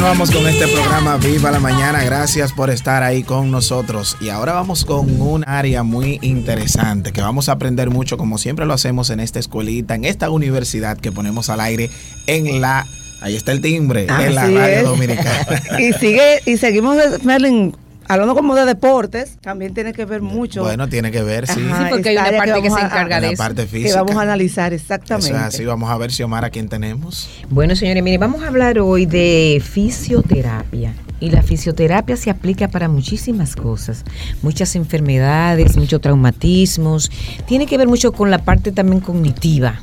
Vamos con este programa Viva la Mañana. Gracias por estar ahí con nosotros. Y ahora vamos con un área muy interesante que vamos a aprender mucho, como siempre lo hacemos en esta escuelita, en esta universidad que ponemos al aire en la. Ahí está el timbre, en la radio dominicana. y sigue, y seguimos, Merlin, hablando como de deportes, también tiene que ver mucho. Bueno, tiene que ver, sí. sí porque hay una parte que, se encarga de eso. parte física. Que vamos a analizar exactamente. Eso así, vamos a ver si Omar a quién tenemos. Bueno, señores, mire, vamos a hablar hoy de fisioterapia. Y la fisioterapia se aplica para muchísimas cosas, muchas enfermedades, muchos traumatismos. Tiene que ver mucho con la parte también cognitiva,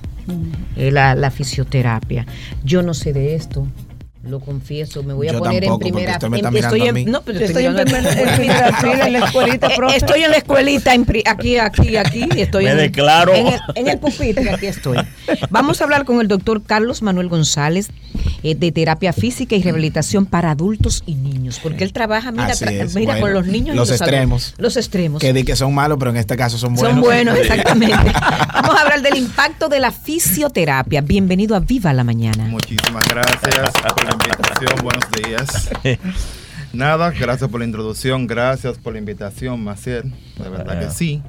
eh, la, la fisioterapia. Yo no sé de esto, lo confieso, me voy a poner en primera. Está estoy en, no, pero estoy, en, en, la escuelita, profe. Estoy en la escuelita, aquí, aquí, aquí. Estoy me en, declaro. En el, en el pupitre, aquí estoy. Vamos a hablar con el doctor Carlos Manuel González eh, de terapia física y rehabilitación para adultos y niños, porque él trabaja, mira, mira con los niños. Los, y los extremos. Adultos. Los extremos. Que di que son malos, pero en este caso son buenos. Son buenos, exactamente. Vamos a hablar del impacto de la fisioterapia. Bienvenido a Viva la Mañana. Muchísimas gracias invitación, buenos días. Nada, gracias por la introducción, gracias por la invitación, Maciel, de verdad que sí.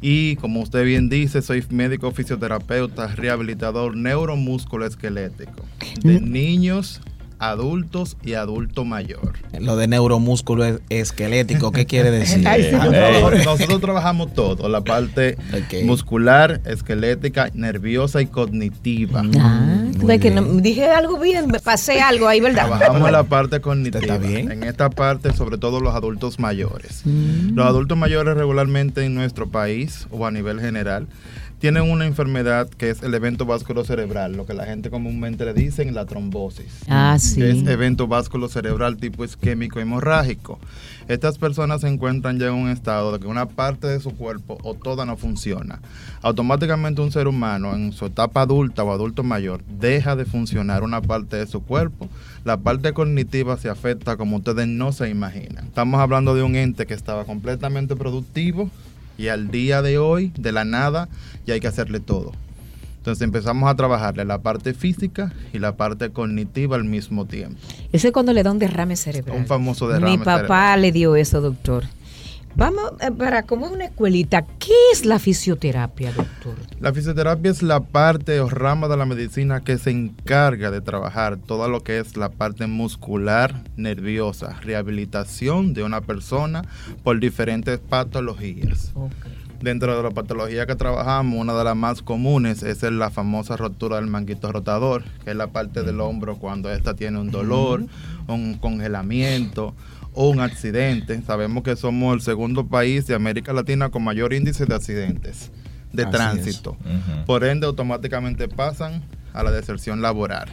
Y como usted bien dice, soy médico fisioterapeuta, rehabilitador neuromúsculo esquelético de niños adultos y adulto mayor. Lo de neuromúsculo esquelético, ¿qué quiere decir? nosotros, trabajamos todo, la parte muscular, esquelética, nerviosa y cognitiva. Ah, que dije algo bien, me pasé algo ahí, ¿verdad? Trabajamos la parte cognitiva. ¿Está bien? En esta parte, sobre todo los adultos mayores. Mm. Los adultos mayores regularmente en nuestro país o a nivel general tienen una enfermedad que es el evento vasculo cerebral, lo que la gente comúnmente le dicen la trombosis. Ah, sí. Que es evento vasculo cerebral tipo isquémico hemorrágico. Estas personas se encuentran ya en un estado de que una parte de su cuerpo o toda no funciona. Automáticamente un ser humano en su etapa adulta o adulto mayor deja de funcionar una parte de su cuerpo. La parte cognitiva se afecta como ustedes no se imaginan. Estamos hablando de un ente que estaba completamente productivo, y al día de hoy, de la nada, ya hay que hacerle todo. Entonces empezamos a trabajarle la parte física y la parte cognitiva al mismo tiempo. Ese es cuando le da un derrame cerebral. Un famoso derrame Mi papá le dio eso, doctor. Vamos, eh, para como una escuelita, ¿qué es la fisioterapia, doctor? La fisioterapia es la parte o rama de la medicina que se encarga de trabajar todo lo que es la parte muscular, nerviosa, rehabilitación de una persona por diferentes patologías. Dentro de la patología que trabajamos, una de las más comunes es la famosa rotura del manguito rotador, que es la parte del hombro cuando ésta tiene un dolor, un congelamiento o un accidente. Sabemos que somos el segundo país de América Latina con mayor índice de accidentes de tránsito. Por ende, automáticamente pasan a la deserción laboral.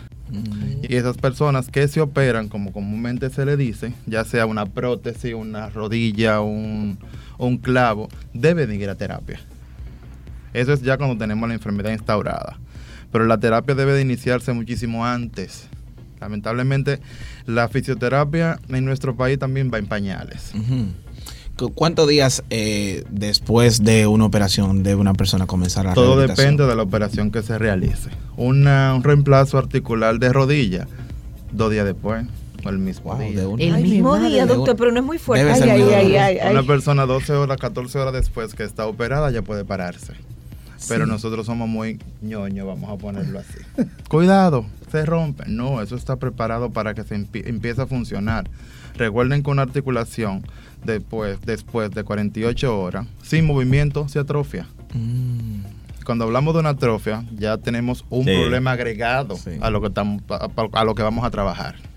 Y esas personas que se operan, como comúnmente se le dice, ya sea una prótesis, una rodilla, un, un clavo, deben ir a terapia. Eso es ya cuando tenemos la enfermedad instaurada. Pero la terapia debe de iniciarse muchísimo antes Lamentablemente, la fisioterapia en nuestro país también va en pañales. ¿Cuántos días eh, después de una operación debe una persona comenzar a Todo depende de la operación que se realice. Una, un reemplazo articular de rodilla, dos días después. O el mismo día. el mismo día, doctor, pero no es muy fuerte. una persona 12 horas, 14 horas después que está operada ya puede pararse. Pero nosotros somos muy ñoños, vamos a ponerlo así. Cuidado, se rompe. No, eso está preparado para que se empiece a funcionar. Recuerden que una articulación después, después de 48 horas, sin movimiento, se atrofia. Mm. Cuando hablamos de una atrofia, ya tenemos un problema agregado a, lo que estamos, a lo que vamos a trabajar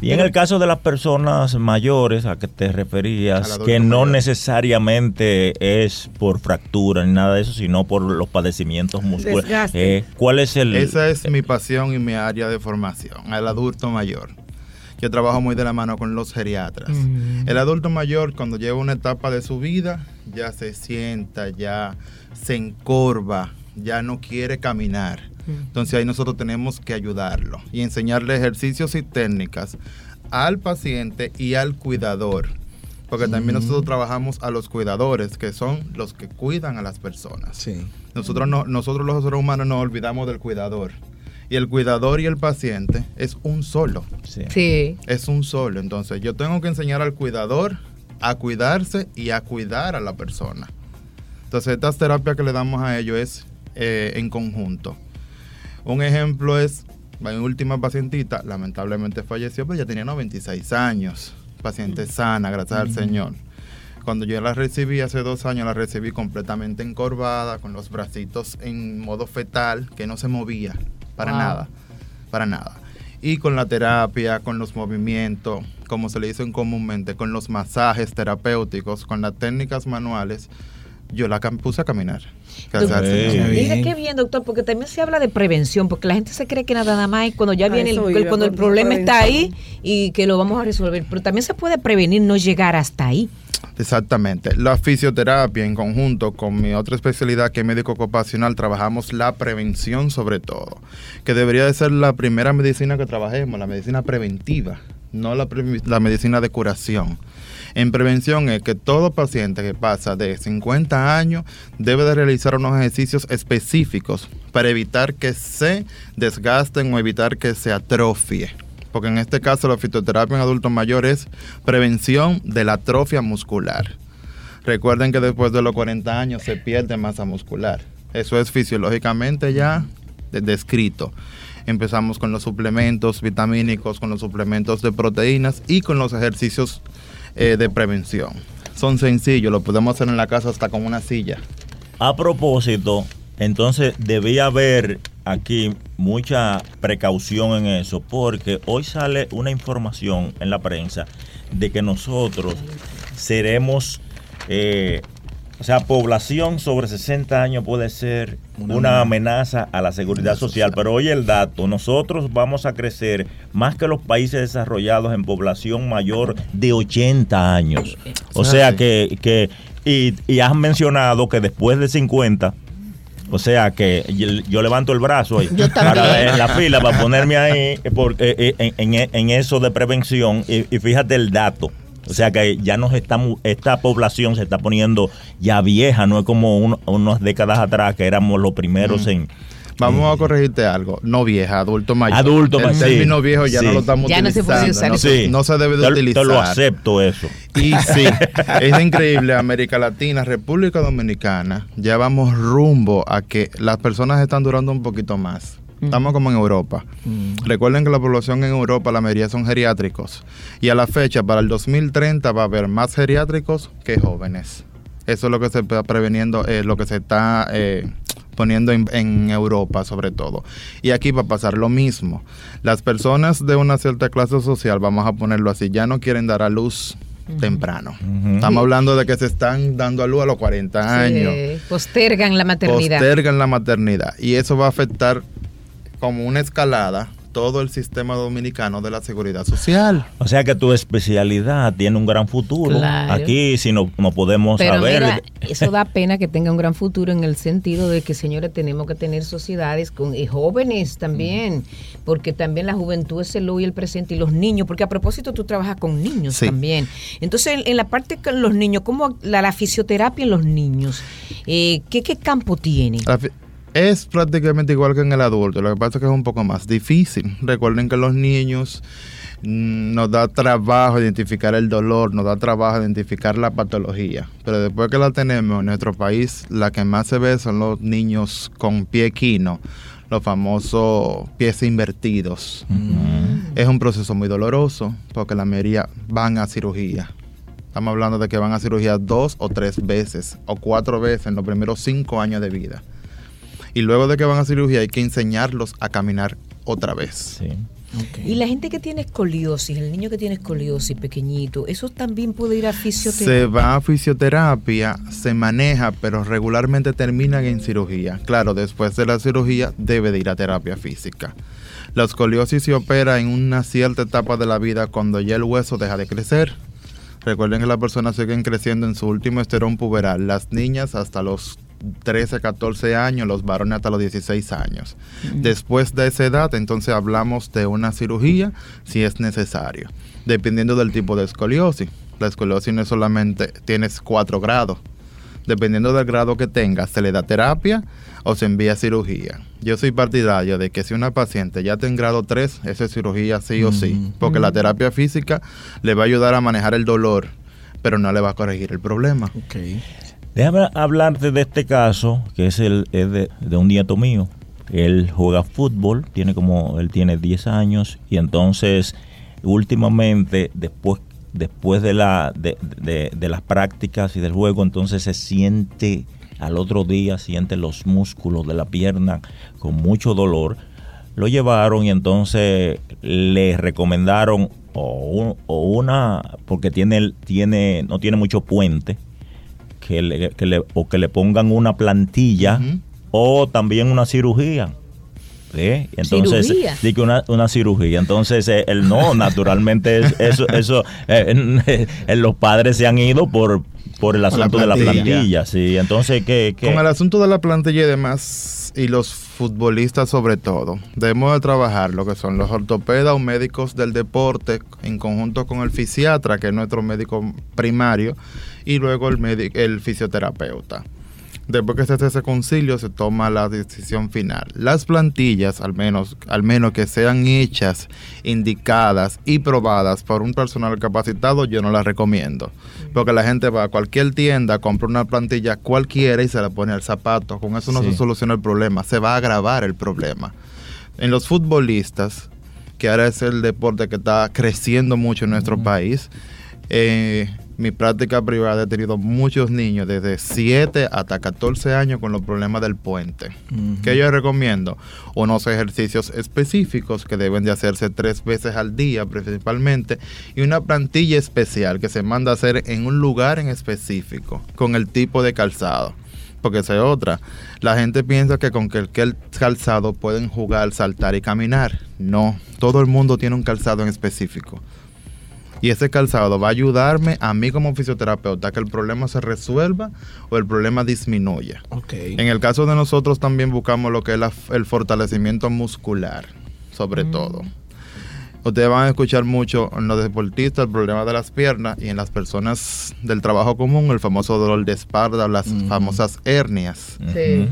y en el caso de las personas mayores a que te referías, que no necesariamente es por fractura ni nada de eso, sino por los padecimientos musculares. Eh, ¿Cuál es el...? Esa es mi pasión y mi área de formación, el adulto mayor. Yo trabajo muy de la mano con los geriatras. El adulto mayor, cuando lleva una etapa de su vida, ya se sienta, ya se encorva, ya no quiere caminar entonces ahí nosotros tenemos que ayudarlo y enseñarle ejercicios y técnicas al paciente y al cuidador. Porque también nosotros trabajamos a los cuidadores, que son los que cuidan a las personas. Nosotros, no, nosotros los seres humanos nos olvidamos del cuidador. Y el cuidador y el paciente es un solo. Sí. Es un solo. Entonces yo tengo que enseñar al cuidador a cuidarse y a cuidar a la persona. Entonces estas terapias que le damos a ellos es eh, en conjunto. Un ejemplo es, mi última pacientita, lamentablemente falleció, pero ya tenía 96 años. Paciente sana, gracias al Señor. Cuando yo la recibí hace dos años, la recibí completamente encorvada, con los bracitos en modo fetal, que no se movía para nada, para nada. Y con la terapia, con los movimientos, como se le dicen comúnmente, con los masajes terapéuticos, con las técnicas manuales, yo la puse a caminar. Mira qué bien, doctor, porque también se habla de prevención, porque la gente se cree que nada más cuando ya viene el, cuando el problema está ahí y que lo vamos a resolver, pero también se puede prevenir no llegar hasta ahí. Exactamente. La fisioterapia en conjunto con mi otra especialidad que es médico ocupacional trabajamos la prevención sobre todo, que debería de ser la primera medicina que trabajemos, la medicina preventiva, no la, la medicina de curación. En prevención es que todo paciente que pasa de 50 años debe de realizar unos ejercicios específicos para evitar que se desgasten o evitar que se atrofie. Porque en este caso la fitoterapia en adultos mayores es prevención de la atrofia muscular. Recuerden que después de los 40 años se pierde masa muscular. Eso es fisiológicamente ya descrito. Empezamos con los suplementos vitamínicos, con los suplementos de proteínas y con los ejercicios eh, de prevención. Son sencillos, lo podemos hacer en la casa hasta con una silla. A propósito, entonces debía haber aquí mucha precaución en eso, porque hoy sale una información en la prensa de que nosotros seremos eh, o sea, población sobre 60 años puede ser una, amenaza. a la seguridad social, pero hoy el dato, nosotros vamos a crecer más que los países desarrollados en población mayor de 80 años. O sea que, que y, y has mencionado que después de 50 o sea que yo, levanto el brazo ahí para en la fila para ponerme ahí porque, eh, eh, en, en, eso de prevención y fíjate el dato. O sea que ya nos estamos, esta población se está poniendo ya vieja, no es como unas décadas atrás que éramos los primeros en... Vamos a corregirte algo, no vieja, adulto mayor. Adulto mayor. El término viejo ya no lo estamos ya utilizando. No se, puede usar no, se debe de utilizar. Te lo acepto eso. Y sí, es increíble, América Latina, República Dominicana, ya vamos rumbo a que las personas están durando un poquito más. Estamos como en Europa. Recuerden que la población en Europa, la mayoría son geriátricos. Y a la fecha, para el 2030, va a haber más geriátricos que jóvenes. Eso es lo que se está preveniendo, eh, lo que se está eh, poniendo en, Europa sobre todo. Y aquí va a pasar lo mismo. Las personas de una cierta clase social, vamos a ponerlo así, ya no quieren dar a luz temprano. Estamos hablando de que se están dando a luz a los 40 años. Postergan la maternidad. Postergan la maternidad. Y eso va a afectar como una escalada todo el sistema dominicano de la seguridad social. O sea que tu especialidad tiene un gran futuro. Aquí, si no, no podemos saber. eso da pena que tenga un gran futuro en el sentido de que, señores, tenemos que tener sociedades con y jóvenes también, porque también la juventud es el hoy el presente y los niños, porque a propósito tú trabajas con niños también. Entonces, en, la parte con los niños, ¿cómo la, fisioterapia en los niños? Eh, ¿qué, ¿qué, campo tiene? Es prácticamente igual que en el adulto, lo que pasa es que es un poco más difícil. Recuerden que los niños mm, nos da trabajo identificar el dolor, nos da trabajo identificar la patología, pero después que la tenemos en nuestro país, la que más se ve son los niños con pie quino, los famosos pies invertidos. Mm. Es un proceso muy doloroso porque la mayoría van a cirugía. Estamos hablando de que van a cirugía dos o tres veces o cuatro veces en los primeros cinco años de vida. Y luego de que van a cirugía hay que enseñarlos a caminar otra vez. Y la gente que tiene escoliosis, el niño que tiene escoliosis pequeñito, ¿eso también puede ir a fisioterapia? Se va a fisioterapia, se maneja, pero regularmente terminan en cirugía. Claro, después de la cirugía debe de ir a terapia física. La escoliosis se opera en una cierta etapa de la vida cuando ya el hueso deja de crecer. Recuerden que las personas siguen creciendo en su último esterón puberal. Las niñas hasta los 13, 14 años, los varones hasta los 16 años. Después de esa edad, entonces hablamos de una cirugía si es necesario, dependiendo del tipo de escoliosis. La escoliosis no es solamente, tienes 4 grados. Dependiendo del grado que tengas, se le da terapia o se envía cirugía. Yo soy partidario de que si una paciente ya está en grado 3, esa es cirugía sí o sí, porque la terapia física le va a ayudar a manejar el dolor, pero no le va a corregir el problema. Okay. Déjame hablarte de este caso, que es el de, un nieto mío. Él juega fútbol, tiene como él tiene 10 años y entonces últimamente después después de la de, de las prácticas y del juego entonces se siente al otro día siente los músculos de la pierna con mucho dolor. Lo llevaron y entonces le recomendaron o, una, porque tiene, tiene, no tiene mucho puente, que le, que le, o que le pongan una plantilla o también una cirugía. Entonces, ¿Cirugía? una, una cirugía. Entonces, eh, el no, naturalmente, eso, eso eh, los padres se han ido por, por el asunto de la plantilla, sí. Entonces, ¿qué, Con el asunto de la plantilla y demás, y los futbolistas sobre todo, debemos de trabajar lo que son los ortopedas o médicos del deporte en conjunto con el fisiatra, que es nuestro médico primario, y luego el, el fisioterapeuta. Después que se hace ese concilio se toma la decisión final. Las plantillas, al menos, al menos que sean hechas, indicadas y probadas por un personal capacitado, yo no las recomiendo. Porque la gente va a cualquier tienda, compra una plantilla cualquiera y se la pone al zapato. Con eso no se soluciona el problema, se va a agravar el problema. En los futbolistas, que ahora es el deporte que está creciendo mucho en nuestro país, eh, mi práctica privada he tenido muchos niños desde 7 hasta 14 años con los problemas del puente. ¿Qué yo recomiendo? Unos ejercicios específicos que deben de hacerse tres veces al día principalmente y una plantilla especial que se manda a hacer en un lugar en específico con el tipo de calzado. Porque esa es otra. La gente piensa que con cualquier calzado pueden jugar, saltar y caminar. No, todo el mundo tiene un calzado en específico y ese calzado va a ayudarme a mí como fisioterapeuta que el problema se resuelva o el problema disminuya. En el caso de nosotros también buscamos lo que es el fortalecimiento muscular, sobre mm. todo. Ustedes van a escuchar mucho en los deportistas el problema de las piernas y en las personas del trabajo común el famoso dolor de espalda, las mm. famosas hernias. Sí.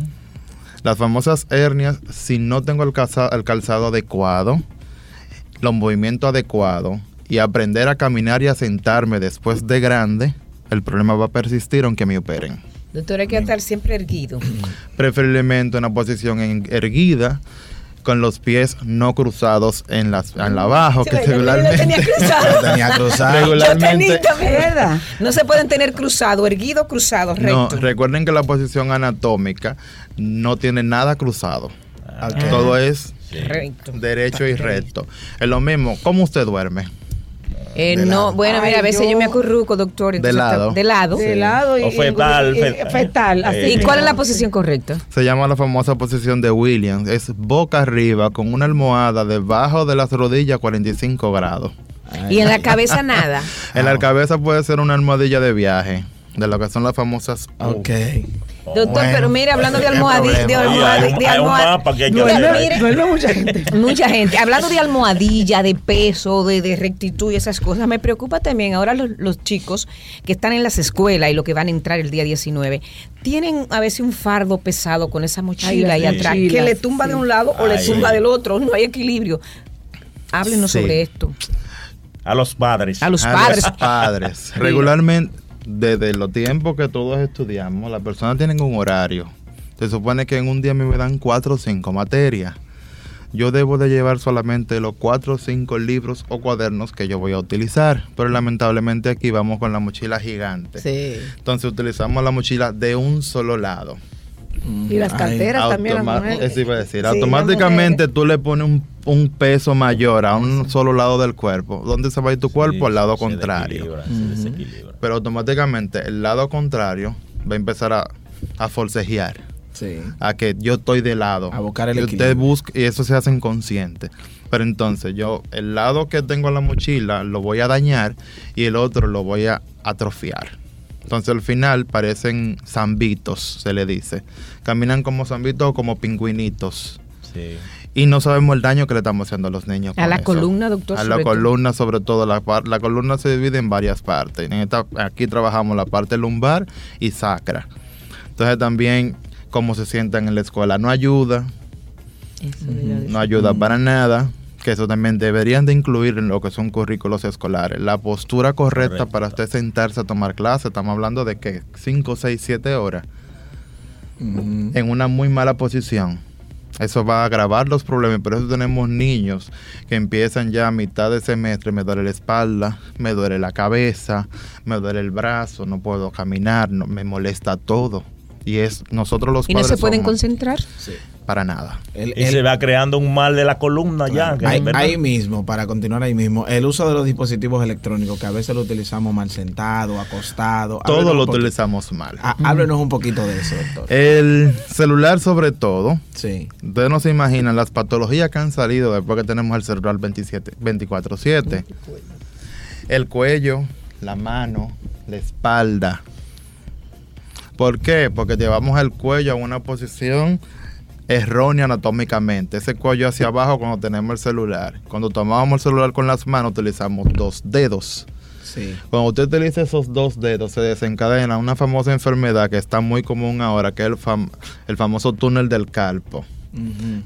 Las famosas hernias, si no tengo el calzado, el calzado adecuado, los movimientos adecuados, y aprender a caminar y a sentarme después de grande, el problema va a persistir aunque me operen. Doctor, hay que estar siempre erguido. Preferiblemente una posición erguida con los pies no cruzados en las en la abajo que regularmente tenía cruzado. tenía cruzado. regularmente no se pueden tener cruzado, erguido, cruzado, recto. No, recuerden que la posición anatómica no tiene nada cruzado. Ah. Todo es derecho y recto. Es lo mismo, ¿cómo usted duerme? Eh, no, bueno, mira, a veces yo, me acurruco, doctor. De lado. De lado. De lado. Y, o fetal. fetal. ¿Y cuál es la posición correcta? Se llama la famosa posición de Williams. Es boca arriba con una almohada debajo de las rodillas 45 grados. ¿Y en la cabeza nada? en la cabeza puede ser una almohadilla de viaje, de lo que son las famosas... Ok. Doctor, pero mire, hablando de almohadilla, de almohadilla, mucha gente. Mucha gente. Hablando de almohadilla, de peso, de, rectitud y esas cosas, me preocupa también ahora los, chicos que están en las escuelas y los que van a entrar el día 19, tienen a veces un fardo pesado con esa mochila ahí atrás, que le tumba de un lado o le tumba del otro, no hay equilibrio. Háblenos sobre esto. A los padres. A los padres. A los padres. Regularmente desde los tiempos que todos estudiamos, las personas tienen un horario. Se supone que en un día me dan cuatro o cinco materias. Yo debo de llevar solamente los cuatro o cinco libros o cuadernos que yo voy a utilizar. Pero lamentablemente aquí vamos con la mochila gigante. Sí. Entonces utilizamos la mochila de un solo lado. Y las carteras también. Eso iba a decir. Automáticamente tú le pones un, peso mayor a un solo lado del cuerpo. ¿Dónde se va a ir tu cuerpo? Al lado contrario. Pero automáticamente el lado contrario va a empezar a, a forcejear. Sí. A que yo estoy de lado. A buscar el y usted busca y eso se hace inconsciente. Pero entonces yo, el lado que tengo en la mochila lo voy a dañar y el otro lo voy a atrofiar. Entonces al final parecen zambitos, se le dice. Caminan como zambitos o como pingüinitos. Sí. Y no sabemos el daño que le estamos haciendo a los niños. A la columna, doctor. A la columna, sobre todo. La, la columna se divide en varias partes. aquí trabajamos la parte lumbar y sacra. Entonces también cómo se sientan en la escuela. No ayuda. no ayuda para nada que eso también deberían de incluir en lo que son currículos escolares. La postura correcta para usted sentarse a tomar clase, estamos hablando de que 5, 6, 7 horas en una muy mala posición. Eso va a agravar los problemas, por eso tenemos niños que empiezan ya a mitad de semestre, me duele la espalda, me duele la cabeza, me duele el brazo, no puedo caminar, no, me molesta todo. Y es nosotros los ¿Y no se pueden concentrar? Sí para nada. y se va creando un mal de la columna ya. Ahí, mismo, para continuar ahí mismo, el uso de los dispositivos electrónicos, que a veces lo utilizamos mal sentado, acostado. Todo lo utilizamos mal. Ah, háblenos un poquito de eso, doctor. El celular sobre todo. Sí. Ustedes no se imaginan las patologías que han salido después que tenemos el celular 27, 24/7. El cuello, la mano, la espalda. ¿Por qué? Porque llevamos el cuello a una posición errónea anatómicamente. Ese cuello hacia abajo cuando tenemos el celular. Cuando tomamos el celular con las manos utilizamos dos dedos. Sí. Cuando usted utiliza esos dos dedos se desencadena una famosa enfermedad que está muy común ahora, que es el, el famoso túnel del carpo.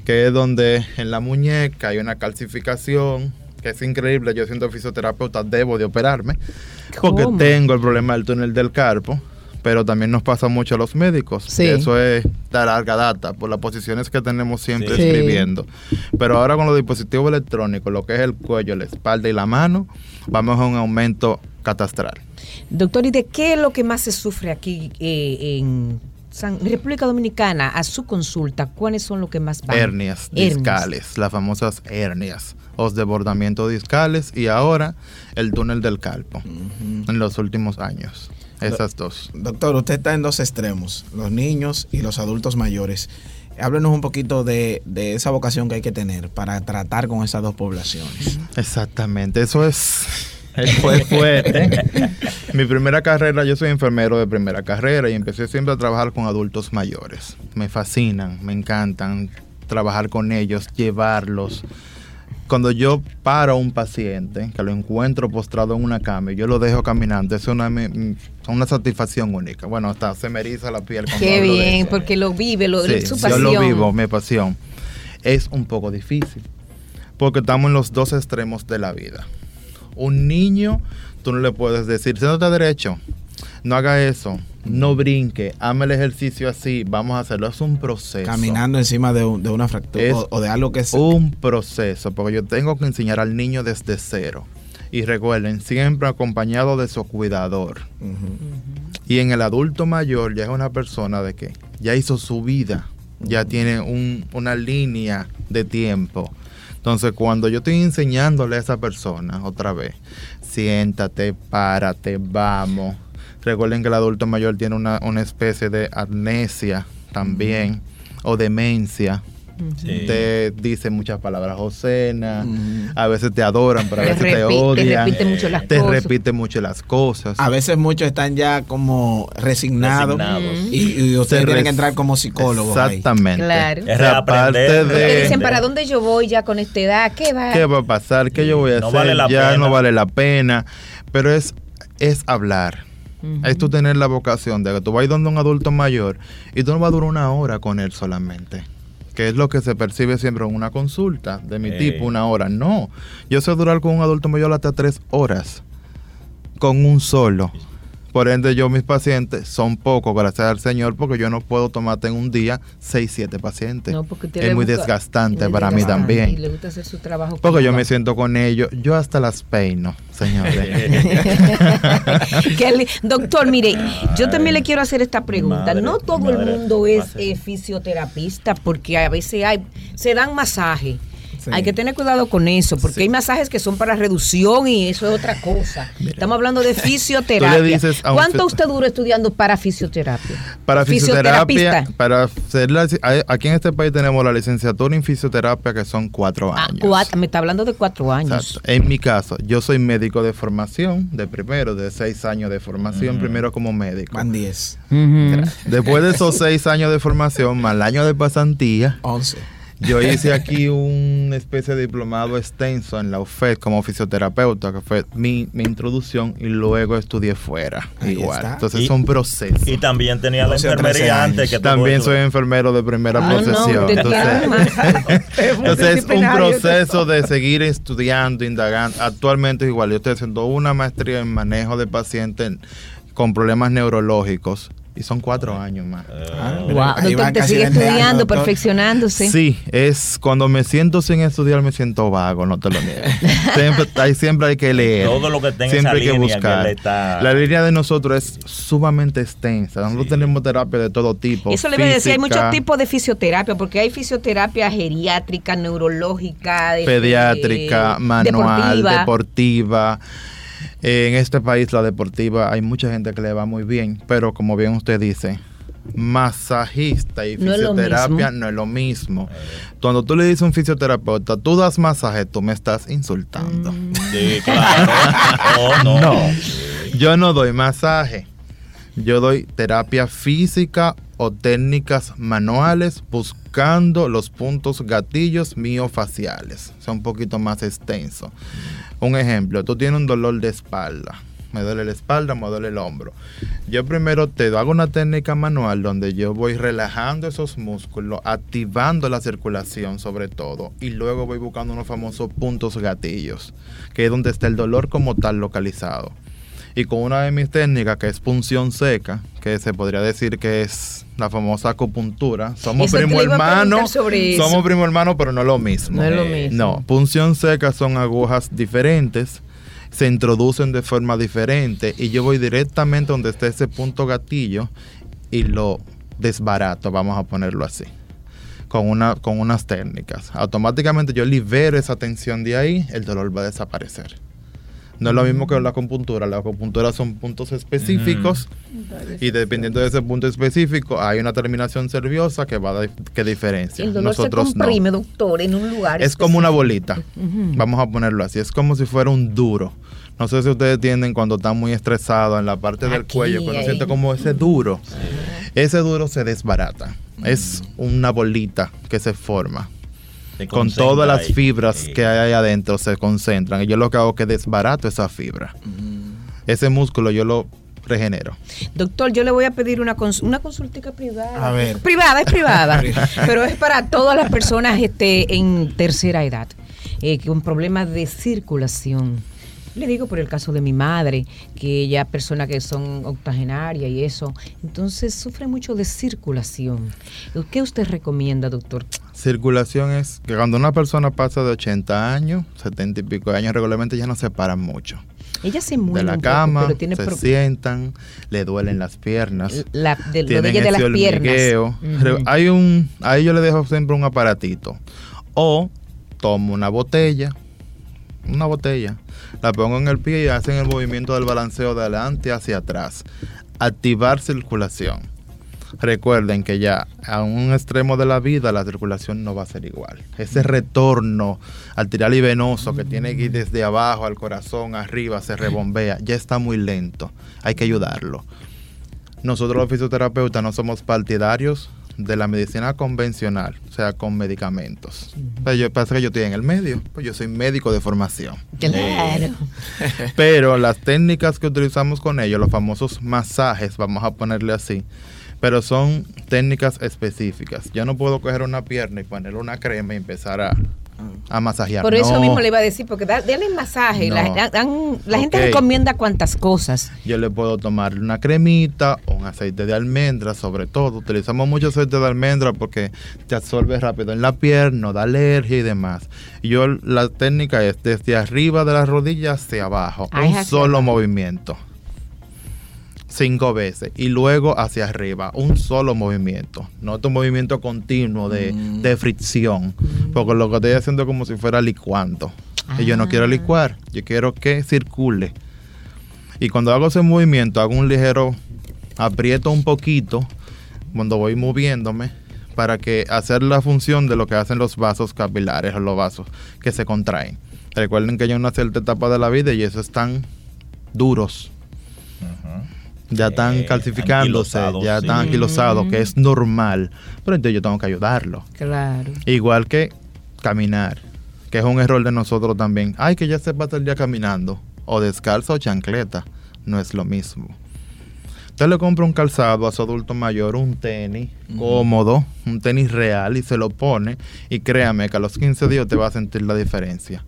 Que es donde en la muñeca hay una calcificación, que es increíble. Yo siendo fisioterapeuta debo de operarme, porque tengo el problema del túnel del carpo pero también nos pasa mucho a los médicos. Eso es de larga data, por las posiciones que tenemos siempre escribiendo. Pero ahora con los dispositivos electrónicos, lo que es el cuello, la espalda y la mano, vamos a un aumento catastral. Doctor, ¿y de qué es lo que más se sufre aquí eh, en República Dominicana a su consulta? ¿Cuáles son los que más van? Hernias, discales, las famosas hernias, os desbordamientos discales y ahora el túnel del calpo en los últimos años. Esas dos. Doctor, usted está en dos extremos, los niños y los adultos mayores. Háblenos un poquito de, esa vocación que hay que tener para tratar con esas dos poblaciones. Exactamente, eso es fue fuerte. Mi primera carrera, yo soy enfermero de primera carrera y empecé siempre a trabajar con adultos mayores. Me fascinan, me encantan trabajar con ellos, llevarlos, cuando yo paro a un paciente, que lo encuentro postrado en una cama y yo lo dejo caminando, es una, una satisfacción única. Bueno, hasta se me eriza la piel. Qué bien, porque lo vive, lo, sí, su pasión. Yo lo vivo, mi pasión. Es un poco difícil, porque estamos en los dos extremos de la vida. Un niño, tú no le puedes decir, siéntate derecho, no haga eso, no brinque, hame el ejercicio así, vamos a hacerlo. Es un proceso. Caminando encima de, una fractura o, de algo que es. Un proceso, porque yo tengo que enseñar al niño desde cero. Y recuerden, siempre acompañado de su cuidador. Y en el adulto mayor ya es una persona de que ya hizo su vida, ya tiene una línea de tiempo. Entonces, cuando yo estoy enseñándole a esa persona otra vez, siéntate, párate, vamos Recuerden que el adulto mayor tiene una, especie de amnesia también o demencia. Te dice muchas palabras Josena, a veces te adoran, pero a veces te odian. Te repite mucho las te repite mucho las cosas. A veces muchos están ya como resignados, y, ustedes tienen que entrar como psicólogos. Exactamente. Claro. Es de, dicen, ¿para dónde yo voy ya con esta edad? ¿Qué va? ¿Qué va a pasar? ¿Qué yo voy a hacer? ya no vale la pena. Pero es, es hablar es tú tener la vocación de que tú vas donde un adulto mayor y tú no vas a durar una hora con él solamente. Que es lo que se percibe siempre en una consulta de mi tipo, una hora. No, yo sé durar con un adulto mayor hasta tres horas. Con un solo. Por ende, yo mis pacientes son pocos, gracias al Señor, porque yo no puedo tomarte en un día seis, siete pacientes. es muy desgastante para mí también. Y le gusta hacer su trabajo. Porque yo me siento con ellos, yo hasta las peino, señores. Doctor, mire, yo también le quiero hacer esta pregunta. no todo el mundo es eh, fisioterapista, porque a veces hay, se dan masaje hay que tener cuidado con eso, porque hay masajes que son para reducción y eso es otra cosa. Estamos hablando de fisioterapia. ¿Cuánto usted duró estudiando para fisioterapia? Para fisioterapia, para hacerla, aquí en este país tenemos la licenciatura en fisioterapia que son cuatro ah, años. me está hablando de cuatro años. En mi caso, yo soy médico de formación, de primero, de seis años de formación, primero como médico. Van diez. Después de esos seis años de formación, más el año de pasantía. Once Yo hice aquí una especie de diplomado extenso en la UFED como fisioterapeuta, que fue mi, introducción, y luego estudié fuera. igual. Entonces es un proceso. Y también tenía la enfermería antes que También soy enfermero de primera ah, profesión. entonces, es un proceso de seguir estudiando, indagando. Actualmente igual, yo estoy haciendo una maestría en manejo de pacientes con problemas neurológicos y son cuatro años más. Ah, wow. Doctor, te sigue estudiando, perfeccionándose. Sí, es cuando me siento sin estudiar me siento vago, no te lo niego. siempre, hay, siempre hay que leer. Todo lo que tenga siempre hay que buscar. La línea de nosotros es sumamente extensa. Nosotros tenemos terapia de todo tipo. Eso le voy a decir, hay muchos tipos de fisioterapia, porque hay fisioterapia geriátrica, neurológica, pediátrica, manual, deportiva en este país la deportiva hay mucha gente que le va muy bien, pero como bien usted dice, masajista y fisioterapia no es lo mismo. Cuando tú le dices a un fisioterapeuta, tú das masaje, tú me estás insultando. Mm. Sí, claro. Oh, no. no. Yo no doy masaje. Yo doy terapia física o técnicas manuales buscando los puntos gatillos miofaciales. O sea, un poquito más extenso. Un ejemplo, tú tienes un dolor de espalda. Me duele la espalda, me duele el hombro. Yo primero te hago una técnica manual donde yo voy relajando esos músculos, activando la circulación sobre todo, y luego voy buscando unos famosos puntos gatillos, que es donde está el dolor como tal localizado y con una de mis técnicas que es punción seca, que se podría decir que es la famosa acupuntura. Somos primo hermano, somos primo hermano, pero no es lo mismo. No es lo mismo. No, punción seca son agujas diferentes, se introducen de forma diferente y yo voy directamente donde está ese punto gatillo y lo desbarato, vamos a ponerlo así. Con, una, con unas técnicas. Automáticamente yo libero esa tensión de ahí, el dolor va a desaparecer. No es lo mismo que la acupuntura. La acupuntura son puntos específicos y dependiendo de ese punto específico hay una terminación nerviosa que va a que diferencia. El dolor Nosotros se comprime, doctor, en un lugar. Es como una bolita. Vamos a ponerlo así. Es como si fuera un duro. No sé si ustedes tienen cuando están muy estresados en la parte del cuello, pero siente como ese duro. Ese duro se desbarata. Es una bolita que se forma con todas las fibras que hay ahí adentro se concentran. Y yo lo que hago es que desbarato esa fibra. Mm. Ese músculo yo lo regenero. Doctor, yo le voy a pedir una, una consultica privada. A ver. Privada, es privada. pero es para todas las personas este, en tercera edad, eh, con problemas de circulación le digo por el caso de mi madre, que ya personas que son octogenarias y eso, entonces sufre mucho de circulación. ¿Qué usted recomienda, doctor? Circulación es que cuando una persona pasa de 80 años, 70 y pico de años, regularmente ya no se paran mucho. Ella se mueve de la cama, se sientan, le duelen las piernas, la, de, de las piernas. Hay un, ahí yo le dejo siempre un aparatito. O tomo una botella, una botella, la pongo en el pie y hacen el movimiento del balanceo de adelante hacia atrás. Activar circulación. Recuerden que ya a un extremo de la vida la circulación no va a ser igual. Ese retorno al tirar y venoso que tiene que ir desde abajo al corazón, arriba, se rebombea, ya está muy lento. Hay que ayudarlo. Nosotros los fisioterapeutas no somos partidarios de la medicina convencional, o sea, con medicamentos. Pero yo pasa que yo estoy en el medio, pues yo soy médico de formación. Claro. Pero las técnicas que utilizamos con ellos, los famosos masajes, vamos a ponerle así, pero son técnicas específicas. Yo no puedo coger una pierna y ponerle una crema y empezar a a masajear. Por eso mismo le iba a decir, porque denle masaje. La, gente recomienda cuantas cosas. Yo le puedo tomar una cremita o un aceite de almendra, sobre todo. Utilizamos mucho aceite de almendra porque te absorbe rápido en la piel, no da alergia y demás. Yo la técnica es desde arriba de las rodillas hacia abajo, un solo movimiento cinco veces y luego hacia arriba, un solo movimiento, no otro movimiento continuo de, mm. de fricción, porque lo que estoy haciendo es como si fuera licuando. Y yo no quiero ah. licuar, yo quiero que circule. Y cuando hago ese movimiento, hago un ligero, aprieto un poquito cuando voy moviéndome para que hacer la función de lo que hacen los vasos capilares o los vasos que se contraen. Recuerden que hay una cierta etapa de la vida y eso están duros ya están Eh, calcificándose, anquilosados, ya sí. están anquilosados, que es normal. Pero entonces yo tengo que ayudarlo. Claro. Igual que caminar, que es un error de nosotros también. Ay, que ya se pasa el día caminando, o descalzo o chancleta, no es lo mismo. Usted le compra un calzado a su adulto mayor, un tenis cómodo, un tenis real y se lo pone y créame que a los 15 días te va a sentir la diferencia.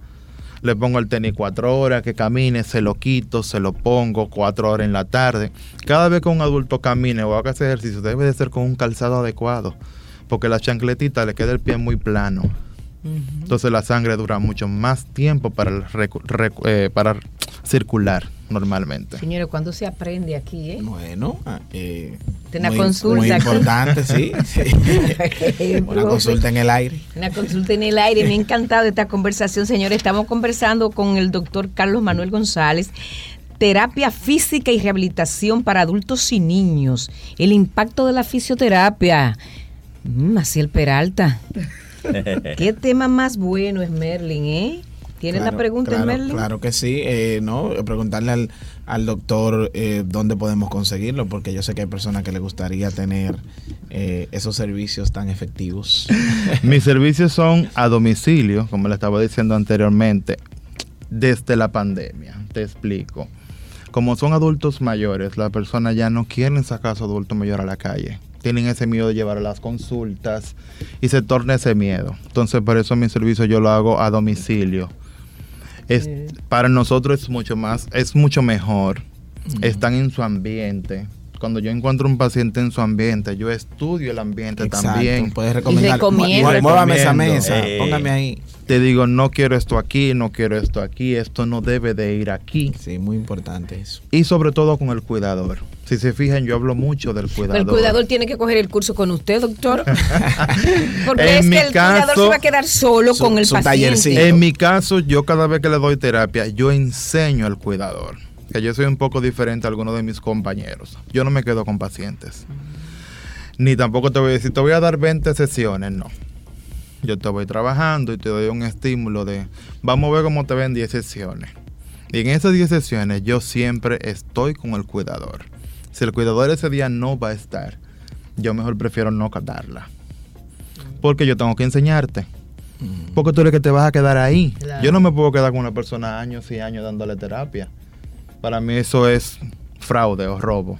Le pongo el tenis cuatro horas, que camine, se lo quito, se lo pongo cuatro horas en la tarde. Cada vez que un adulto camine o haga ese ejercicio, debe de ser con un calzado adecuado, porque la chancletita le queda el pie muy plano. Entonces la sangre dura mucho más tiempo para, el eh, para circular normalmente. Señores, ¿cuándo se aprende aquí, eh? Bueno, ah, eh, una muy- consulta. Muy importante, sí. sí. Una consulta en el aire. Una consulta en el aire. Me ha encantado esta conversación, señores. Estamos conversando con el doctor Carlos Manuel González. Terapia física y rehabilitación para adultos y niños. El impacto de la fisioterapia. Mm, Maciel Peralta. Qué tema más bueno es Merlin, ¿eh? ¿Tienes la Claro, pregunta, claro, Merlin? Claro que sí, eh, ¿no? Preguntarle al, al doctor eh, dónde podemos conseguirlo, porque yo sé que hay personas que le gustaría tener eh, esos servicios tan efectivos. Mis servicios son a domicilio, como le estaba diciendo anteriormente, desde la pandemia. Te explico. Como son adultos mayores, las personas ya no quieren sacar a su adulto mayor a la calle. Tienen ese miedo de llevar a las consultas y se torna ese miedo. Entonces, por eso mi servicio yo lo hago a domicilio. Es, Para nosotros es mucho más, es mucho mejor. Están en su ambiente. Cuando yo encuentro un paciente en su ambiente, yo estudio el ambiente también. Puedes recomendar. Muévame esa mesa, Eh. póngame ahí. te digo, no quiero esto aquí, no quiero esto aquí, esto no debe de ir aquí. Sí, muy importante eso. Y sobre todo con el cuidador. Si se fijan, yo hablo mucho del cuidador. El cuidador tiene que coger el curso con usted, doctor. Porque En es mi que el cuidador se va a quedar solo su- con el su paciente. tallercito. En mi caso, yo cada vez que le doy terapia, yo enseño al cuidador. Que yo soy un poco diferente a algunos de mis compañeros. Yo no me quedo con pacientes. Ni tampoco te voy a decir, te voy a dar 20 sesiones, no. Yo te voy trabajando y te doy un estímulo de, vamos a ver cómo te ven 10 sesiones. Y en esas 10 sesiones yo siempre estoy con el cuidador. Si el cuidador ese día no va a estar, yo mejor prefiero no darla. Porque yo tengo que enseñarte. Porque tú eres que te vas a quedar ahí. Claro. Yo no me puedo quedar con una persona años y años dándole terapia. Para mí eso es fraude o robo.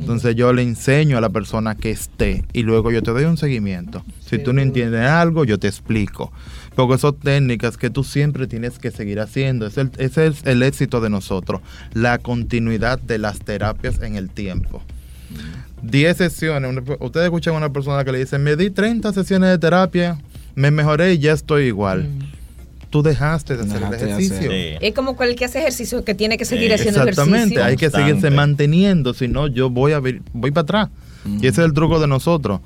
Entonces yo le enseño a la persona que esté y luego yo te doy un seguimiento. Si tú no entiendes algo, yo te explico. Porque son técnicas que tú siempre tienes que seguir haciendo. Es el- ese es el éxito de nosotros. La continuidad de las terapias en el tiempo. 10 sesiones. Ustedes escuchan a una persona que le dice, me di 30 sesiones de terapia, me mejoré y ya estoy igual. Tú dejaste de hacer el Dejaste ejercicio. Sí. Es como cualquier que hace ejercicio que tiene que seguir Eh, haciendo Exactamente, ejercicio. hay que Constante. seguirse manteniendo, si no yo voy a vir- voy para atrás. Y ese es el truco de nosotros.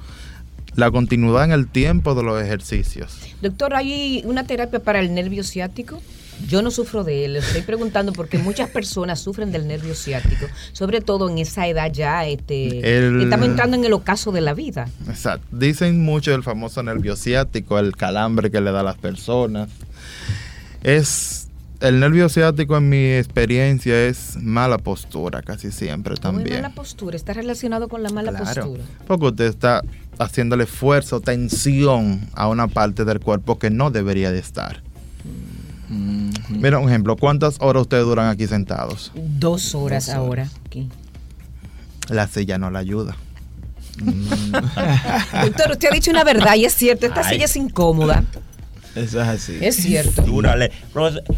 La continuidad en el tiempo de los ejercicios. Doctor, ¿hay una terapia para el nervio ciático? Yo no sufro de él, le estoy preguntando porque muchas personas sufren del nervio ciático, sobre todo en esa edad ya, este, El- estamos entrando en el ocaso de la vida. Exacto. Dicen mucho del famoso nervio ciático, el calambre que le da a las personas. Es el nervio ciático en mi experiencia es mala postura casi siempre ¿Cómo es también. mala postura? Está relacionado con la mala Claro, postura. Porque usted está haciéndole esfuerzo, tensión a una parte del cuerpo que no debería de estar. Mira un ejemplo, ¿cuántas horas ustedes duran aquí sentados? Dos horas ahora. aquí. La silla no la ayuda. Doctor, usted ha dicho una verdad y es cierto, esta Ay. silla es incómoda. Eso es así. Es cierto.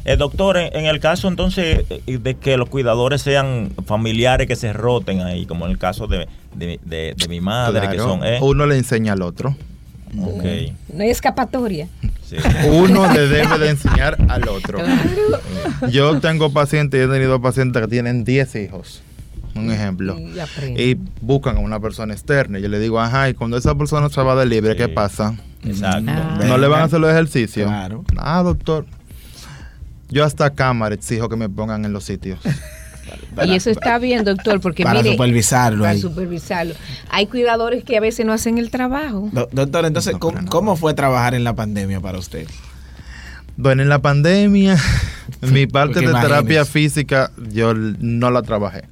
Eh, doctor, en, en el caso entonces eh, de que los cuidadores sean familiares que se roten ahí, como en el caso de, de, de- de mi madre, que son... Eh, Uno le enseña al otro. No hay escapatoria. sí. Uno le debe de enseñar al otro. Yo tengo pacientes, he tenido pacientes que tienen 10 hijos. Un ejemplo. Y buscan a una persona externa. Y yo le digo, ajá, y cuando esa persona se va de libre, ¿qué pasa? Exacto. Ah. ¿No le van a hacer los ejercicios? Claro. Ah, doctor. Yo hasta cámara exijo que me pongan en los sitios. y eso está bien, doctor, porque para mire, supervisarlo para ahí. supervisarlo. Hay cuidadores que a veces no hacen el trabajo. Do- doctor, entonces, No, ¿cómo, fue trabajar en la pandemia para usted? Bueno, en la pandemia, mi parte Porque de terapia física yo no la trabajé.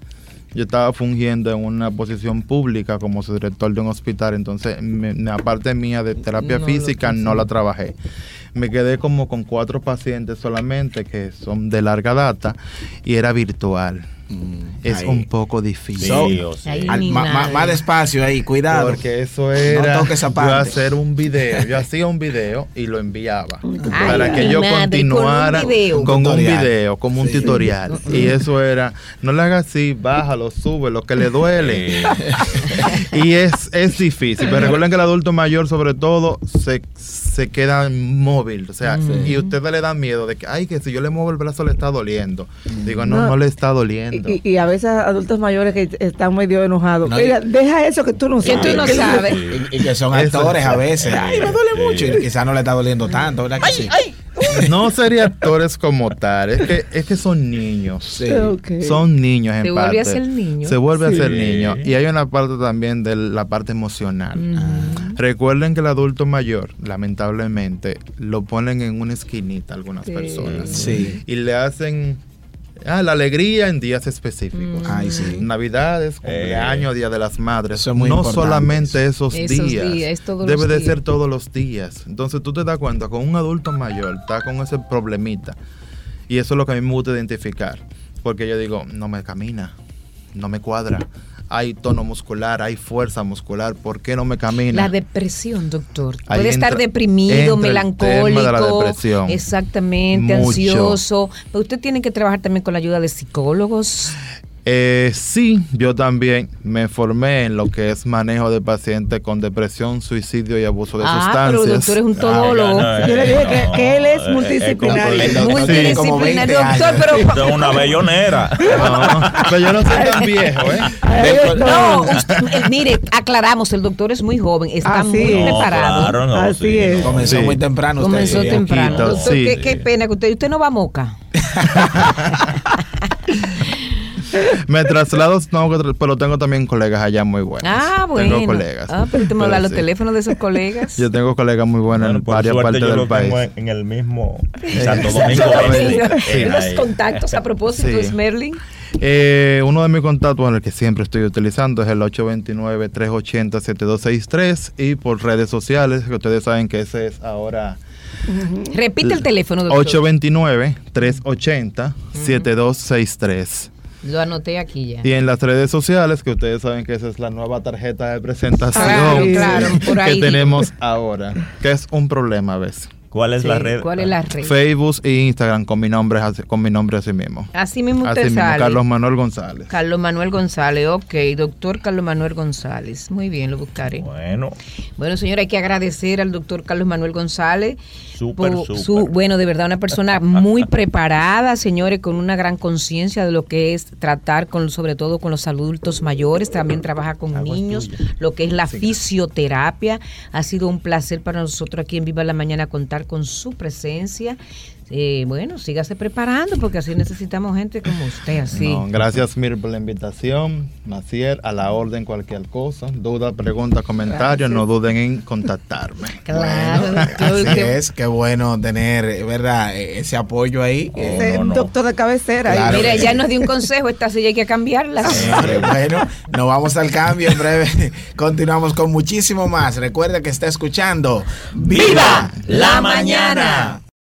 Yo estaba fungiendo en una posición pública como director de un hospital, entonces la parte mía de terapia física no la trabajé me quedé como con cuatro pacientes solamente que son de larga data y era virtual. Mm, es un poco difícil. más, despacio ahí, cuidado. Porque eso era yo hacer un video. Yo hacía un video y lo enviaba para que yo continuara con un video, como un tutorial. Y eso era, no le hagas así, bájalo, sube, lo que le duele. y es, es difícil. Pero recuerden que el adulto mayor, sobre todo, se, se queda móvil. O sea, y ustedes le dan miedo de que, ay, que si yo le muevo el brazo le está doliendo. Digo, no, no le está doliendo. Y, a veces adultos mayores que están medio enojados. deja eso que tú no sabes. Que tú no sabes. Y, que son actores a veces. Ay, me duele mucho. Y quizás no le está doliendo tanto, ¿verdad que sí? No sería actores como tal, es que, es que son niños. Son niños en Se vuelve a ser niño. Se vuelve a ser niño. Y hay una parte también de la parte emocional. Recuerden que el adulto mayor, lamentablemente, lo ponen en una esquinita algunas personas. Y le hacen Ah, la alegría en días específicos. Mm. Ay, sí. Navidades, cumpleaños, eh, Día de las Madres. Eso es muy no solamente esos, días. debe de ser todos los días. Entonces tú te das cuenta, con un adulto mayor está con ese problemita. Y eso es lo que a mí me gusta identificar. Porque yo digo, no me camina, no me cuadra hay tono muscular, hay fuerza muscular, ¿por qué no me camina? La depresión, doctor. Puede estar deprimido, melancólico, exactamente, ansioso. Pero usted tiene que trabajar también con la ayuda de psicólogos. Eh, sí, yo también me formé en lo que es manejo de pacientes con depresión, suicidio y abuso de ah, sustancias. Pero doctor es un todólogo. yo le dije que, él es multidisciplinario. multidisciplinario, doctor, pero. Es una bellonera. pero yo no soy tan viejo, ¿eh? No, eh, mire, aclaramos, el doctor es muy joven, está muy preparado. Claro, Así es. Comenzó muy temprano. Comenzó temprano. Doctor, qué, qué pena que usted, usted no va a moca. me traslado, pero tengo también colegas allá muy buenos. Ah, bueno. Tengo colegas. Ah, pero tú me das los teléfonos de esos colegas. Yo tengo colegas muy buenos en varias partes yo del lo país. Tengo en el mismo Santo Domingo. Los contactos a propósito, sí. Merlin. Eh, uno de mis contactos en el que siempre estoy utilizando es el 829-380-7263 y por redes sociales, que ustedes saben que ese es ahora... Repite el teléfono, doctor. 829-380-7263. Lo anoté aquí ya. Y en las redes sociales, que ustedes saben que esa es la nueva tarjeta de presentación que tenemos ahora, que es un problema a veces. ¿Cuál es la red? ¿Cuál es la red? Facebook e Instagram con mi nombre, con mi nombre así mismo. Así mismo usted así mismo, Carlos Manuel González. Carlos Manuel González, ok. Doctor Carlos Manuel González. Muy bien, lo buscaré. Bueno. Bueno, señora, hay que agradecer al doctor Carlos Manuel González. Súper, Su, bueno, de verdad, una persona muy preparada, señores, con una gran conciencia de lo que es tratar con, sobre todo con los adultos mayores. También trabaja con niños, lo que es la fisioterapia. Ha sido un placer para nosotros aquí en Viva la Mañana contar con su presencia. Eh, bueno, sígase preparando porque así necesitamos gente como usted, así. gracias Mir por la invitación, Macier, a la orden cualquier cosa, duda, pregunta, comentario, no duden en contactarme. Claro, así es, qué bueno tener, ¿verdad? E-, ese apoyo ahí. Ese doctor de cabecera. Mira, ya nos dio un consejo, esta silla hay que cambiarla. bueno, nos vamos al cambio en breve. Continuamos con muchísimo más. Recuerda que está escuchando Viva la mañana.